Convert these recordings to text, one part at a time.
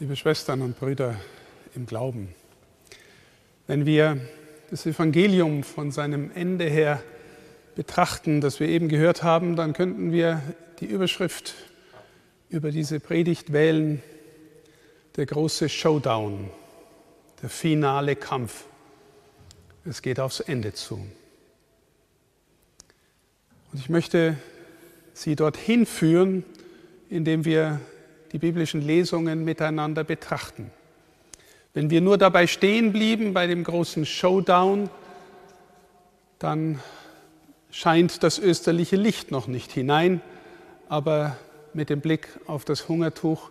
Liebe Schwestern und Brüder im Glauben, wenn wir das Evangelium von seinem Ende her betrachten, das wir eben gehört haben, dann könnten wir die Überschrift über diese Predigt wählen, der große Showdown, der finale Kampf. Es geht aufs Ende zu. Und ich möchte Sie dorthin führen, indem wir die biblischen Lesungen miteinander betrachten. Wenn wir nur dabei stehen blieben bei dem großen Showdown, dann scheint das österliche Licht noch nicht hinein, aber mit dem Blick auf das Hungertuch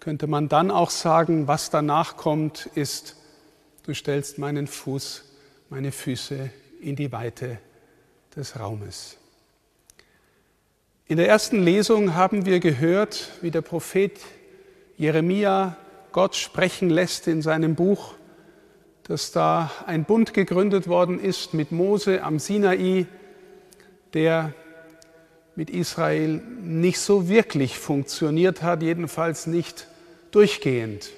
könnte man dann auch sagen, was danach kommt, ist, du stellst meinen Fuß, meine Füße in die Weite des Raumes. In der ersten Lesung haben wir gehört, wie der Prophet Jeremia Gott sprechen lässt in seinem Buch, dass da ein Bund gegründet worden ist mit Mose am Sinai, der mit Israel nicht so wirklich funktioniert hat, jedenfalls nicht durchgehend.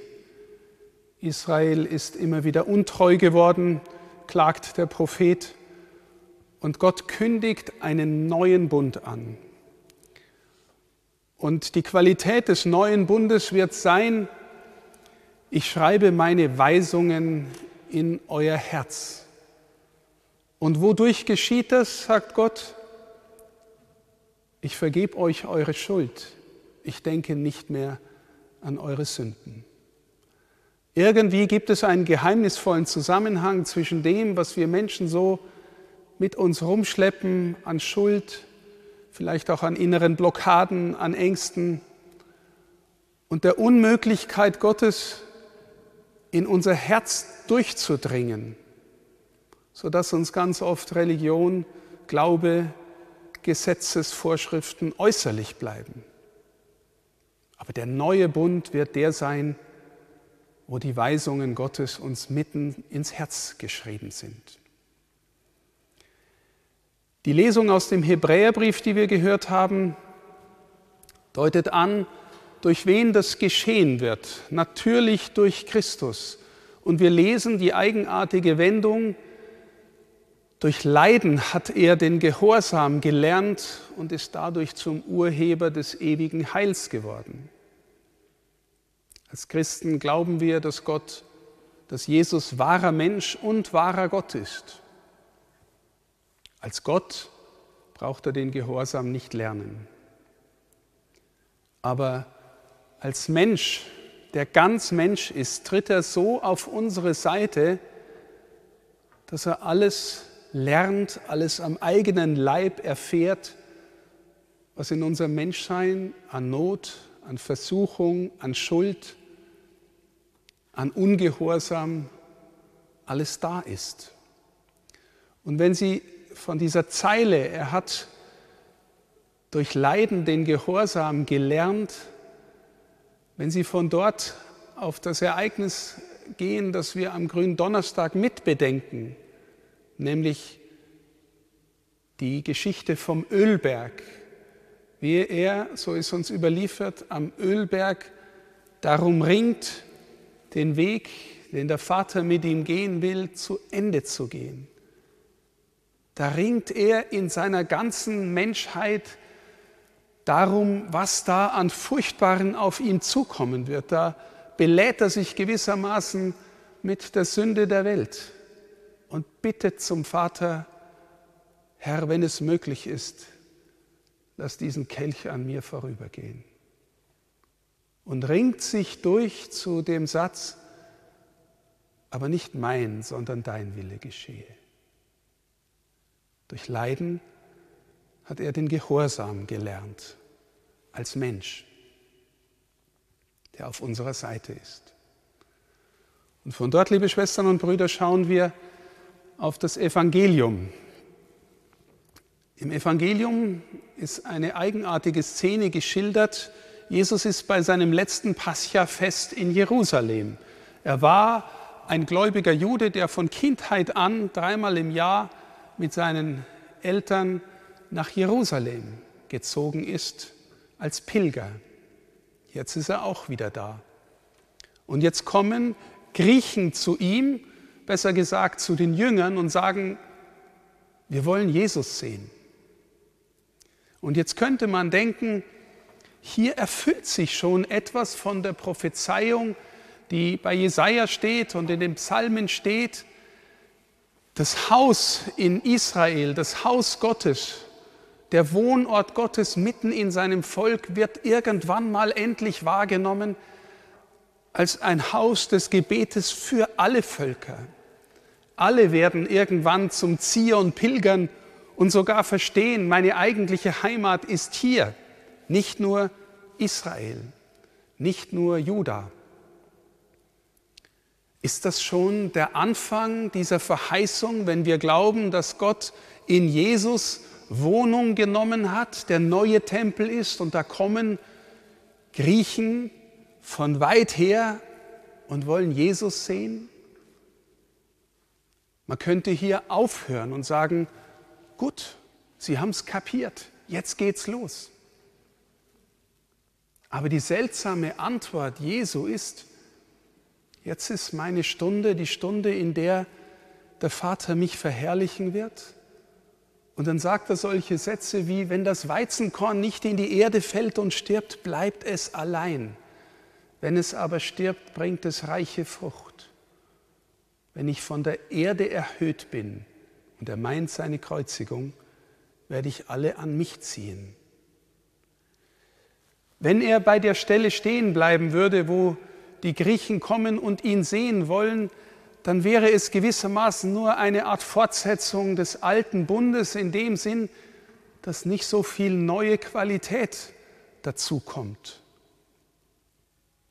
Israel ist immer wieder untreu geworden, klagt der Prophet, und Gott kündigt einen neuen Bund an. Und die Qualität des neuen Bundes wird sein, ich schreibe meine Weisungen in euer Herz. Und wodurch geschieht das, sagt Gott? Ich vergebe euch eure Schuld. Ich denke nicht mehr an eure Sünden. Irgendwie gibt es einen geheimnisvollen Zusammenhang zwischen dem, was wir Menschen so mit uns rumschleppen an Schuld, vielleicht auch an inneren Blockaden, an Ängsten und der Unmöglichkeit Gottes in unser Herz durchzudringen, sodass uns ganz oft Religion, Glaube, Gesetzesvorschriften äußerlich bleiben. Aber der neue Bund wird der sein, wo die Weisungen Gottes uns mitten ins Herz geschrieben sind. Die Lesung aus dem Hebräerbrief, die wir gehört haben, deutet an, durch wen das geschehen wird. Natürlich durch Christus. Und wir lesen die eigenartige Wendung, durch Leiden hat er den Gehorsam gelernt und ist dadurch zum Urheber des ewigen Heils geworden. Als Christen glauben wir, dass Gott, dass Jesus wahrer Mensch und wahrer Gott ist. Als Gott braucht er den Gehorsam nicht lernen. Aber als Mensch, der ganz Mensch ist, tritt er so auf unsere Seite, dass er alles lernt, alles am eigenen Leib erfährt, was in unserem Menschsein an Not, an Versuchung, an Schuld, an Ungehorsam alles da ist. Und wenn Sie von dieser Zeile, er hat durch Leiden den Gehorsam gelernt, wenn Sie von dort auf das Ereignis gehen, das wir am grünen Donnerstag mitbedenken, nämlich die Geschichte vom Ölberg, wie er, so ist uns überliefert, am Ölberg darum ringt, den Weg, den der Vater mit ihm gehen will, zu Ende zu gehen. Da ringt er in seiner ganzen Menschheit darum, was da an Furchtbaren auf ihn zukommen wird. Da belädt er sich gewissermaßen mit der Sünde der Welt und bittet zum Vater, Herr, wenn es möglich ist, lass diesen Kelch an mir vorübergehen. Und ringt sich durch zu dem Satz, aber nicht mein, sondern dein Wille geschehe. Durch Leiden hat er den Gehorsam gelernt als Mensch, der auf unserer Seite ist. Und von dort, liebe Schwestern und Brüder, schauen wir auf das Evangelium. Im Evangelium ist eine eigenartige Szene geschildert. Jesus ist bei seinem letzten Pascha-Fest in Jerusalem. Er war ein gläubiger Jude, der von Kindheit an dreimal im Jahr mit seinen Eltern nach Jerusalem gezogen ist als Pilger. Jetzt ist er auch wieder da. Und jetzt kommen Griechen zu ihm, besser gesagt zu den Jüngern und sagen, wir wollen Jesus sehen. Und jetzt könnte man denken, hier erfüllt sich schon etwas von der Prophezeiung, die bei Jesaja steht und in den Psalmen steht. Das Haus in Israel, das Haus Gottes, der Wohnort Gottes mitten in seinem Volk wird irgendwann mal endlich wahrgenommen als ein Haus des Gebetes für alle Völker. Alle werden irgendwann zum Zion pilgern und sogar verstehen, meine eigentliche Heimat ist hier, nicht nur Israel, nicht nur Juda. Ist das schon der Anfang dieser Verheißung, wenn wir glauben, dass Gott in Jesus Wohnung genommen hat, der neue Tempel ist und da kommen Griechen von weit her und wollen Jesus sehen? Man könnte hier aufhören und sagen, gut, Sie haben es kapiert, jetzt geht's los. Aber die seltsame Antwort Jesu ist, jetzt ist meine Stunde, die Stunde, in der der Vater mich verherrlichen wird. Und dann sagt er solche Sätze wie, wenn das Weizenkorn nicht in die Erde fällt und stirbt, bleibt es allein. Wenn es aber stirbt, bringt es reiche Frucht. Wenn ich von der Erde erhöht bin, und er meint seine Kreuzigung, werde ich alle an mich ziehen. Wenn er bei der Stelle stehen bleiben würde, wo die Griechen kommen und ihn sehen wollen, dann wäre es gewissermaßen nur eine Art Fortsetzung des alten Bundes in dem Sinn, dass nicht so viel neue Qualität dazu kommt.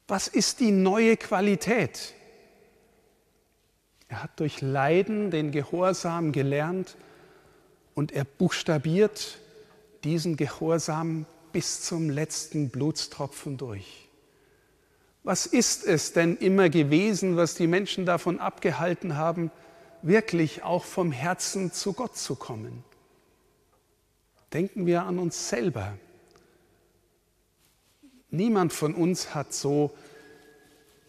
Was ist die neue Qualität? Er hat durch Leiden den Gehorsam gelernt und er buchstabiert diesen Gehorsam bis zum letzten Blutstropfen durch. Was ist es denn immer gewesen, was die Menschen davon abgehalten haben, wirklich auch vom Herzen zu Gott zu kommen? Denken wir an uns selber. Niemand von uns hat so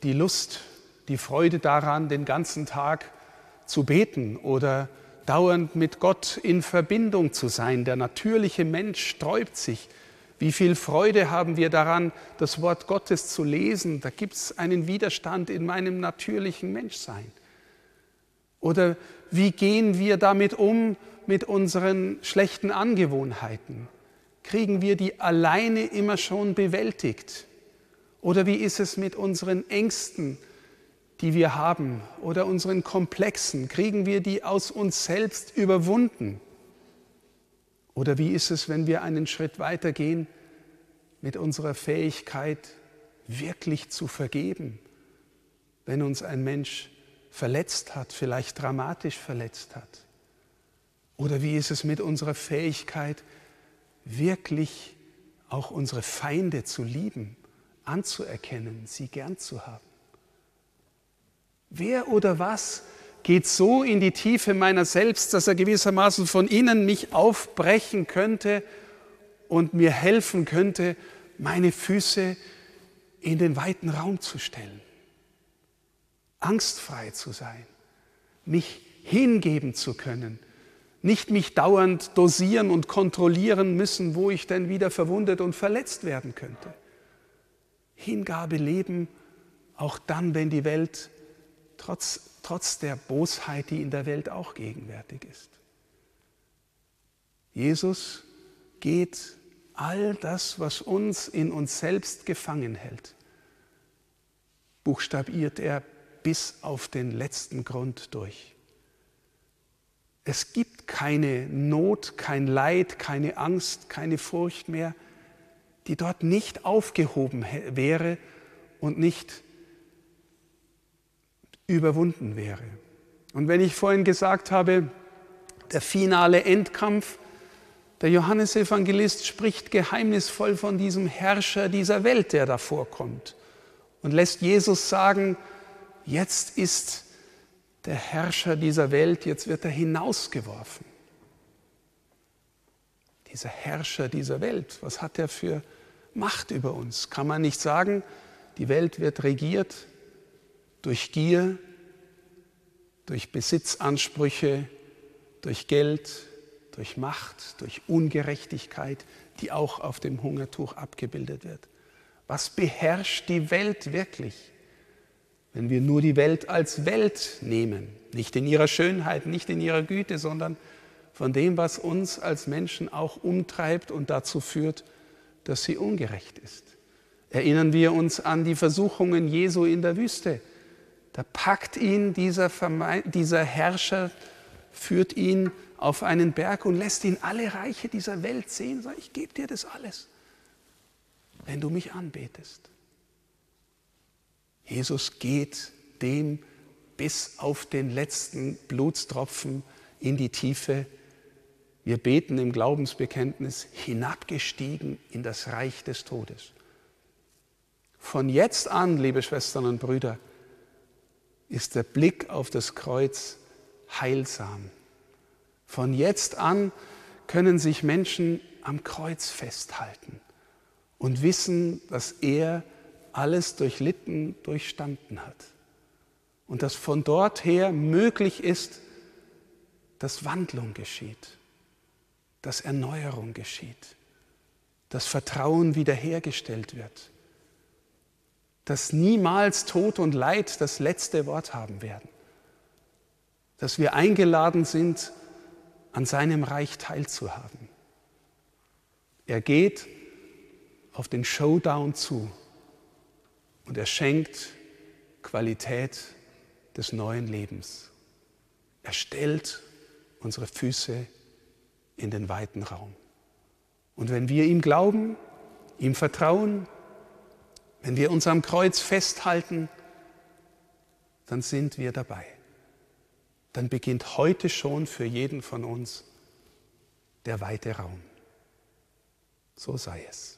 die Lust, die Freude daran, den ganzen Tag zu beten oder dauernd mit Gott in Verbindung zu sein. Der natürliche Mensch sträubt sich. Wie viel Freude haben wir daran, das Wort Gottes zu lesen? Da gibt es einen Widerstand in meinem natürlichen Menschsein. Oder wie gehen wir damit um mit unseren schlechten Angewohnheiten? Kriegen wir die alleine immer schon bewältigt? Oder wie ist es mit unseren Ängsten, die wir haben, oder unseren Komplexen? Kriegen wir die aus uns selbst überwunden? Oder wie ist es, wenn wir einen Schritt weiter gehen mit unserer Fähigkeit, wirklich zu vergeben, wenn uns ein Mensch verletzt hat, vielleicht dramatisch verletzt hat? Oder wie ist es mit unserer Fähigkeit, wirklich auch unsere Feinde zu lieben, anzuerkennen, sie gern zu haben. Wer oder was geht so in die Tiefe meiner selbst, dass er gewissermaßen von innen mich aufbrechen könnte und mir helfen könnte, meine Füße in den weiten Raum zu stellen, angstfrei zu sein, mich hingeben zu können, nicht mich dauernd dosieren und kontrollieren müssen, wo ich denn wieder verwundet und verletzt werden könnte. Hingabe leben, auch dann, wenn die Welt trotz, trotz der Bosheit, die in der Welt auch gegenwärtig ist. Jesus geht all das, was uns in uns selbst gefangen hält, buchstabiert er bis auf den letzten Grund durch. Es gibt keine Not, kein Leid, keine Angst, keine Furcht mehr, die dort nicht aufgehoben wäre und nicht überwunden wäre. Und wenn ich vorhin gesagt habe, der finale Endkampf, der Johannesevangelist spricht geheimnisvoll von diesem Herrscher dieser Welt, der da vorkommt und lässt Jesus sagen, jetzt ist der Herrscher dieser Welt, jetzt wird er hinausgeworfen. Dieser Herrscher dieser Welt, was hat er für Macht über uns? Kann man nicht sagen, die Welt wird regiert durch Gier, durch Besitzansprüche, durch Geld, durch Macht, durch Ungerechtigkeit, die auch auf dem Hungertuch abgebildet wird. Was beherrscht die Welt wirklich? Wenn wir nur die Welt als Welt nehmen, nicht in ihrer Schönheit, nicht in ihrer Güte, sondern von dem, was uns als Menschen auch umtreibt und dazu führt, dass sie ungerecht ist. Erinnern wir uns an die Versuchungen Jesu in der Wüste. Da packt ihn dieser, dieser Herrscher, führt ihn auf einen Berg und lässt ihn alle Reiche dieser Welt sehen. Sagt, ich gebe dir das alles, wenn du mich anbetest. Jesus geht dem bis auf den letzten Blutstropfen in die Tiefe. Wir beten im Glaubensbekenntnis hinabgestiegen in das Reich des Todes. Von jetzt an, liebe Schwestern und Brüder, ist der Blick auf das Kreuz heilsam. Von jetzt an können sich Menschen am Kreuz festhalten und wissen, dass er alles durchlitten, durchstanden hat. Und dass von dort her möglich ist, dass Wandlung geschieht, dass Erneuerung geschieht, dass Vertrauen wiederhergestellt wird, dass niemals Tod und Leid das letzte Wort haben werden, dass wir eingeladen sind, an seinem Reich teilzuhaben. Er geht auf den Showdown zu und er schenkt Qualität des neuen Lebens. Er stellt unsere Füße in den weiten Raum. Und wenn wir ihm glauben, ihm vertrauen, wenn wir uns am Kreuz festhalten, dann sind wir dabei dann beginnt heute schon für jeden von uns der weite Raum. So sei es.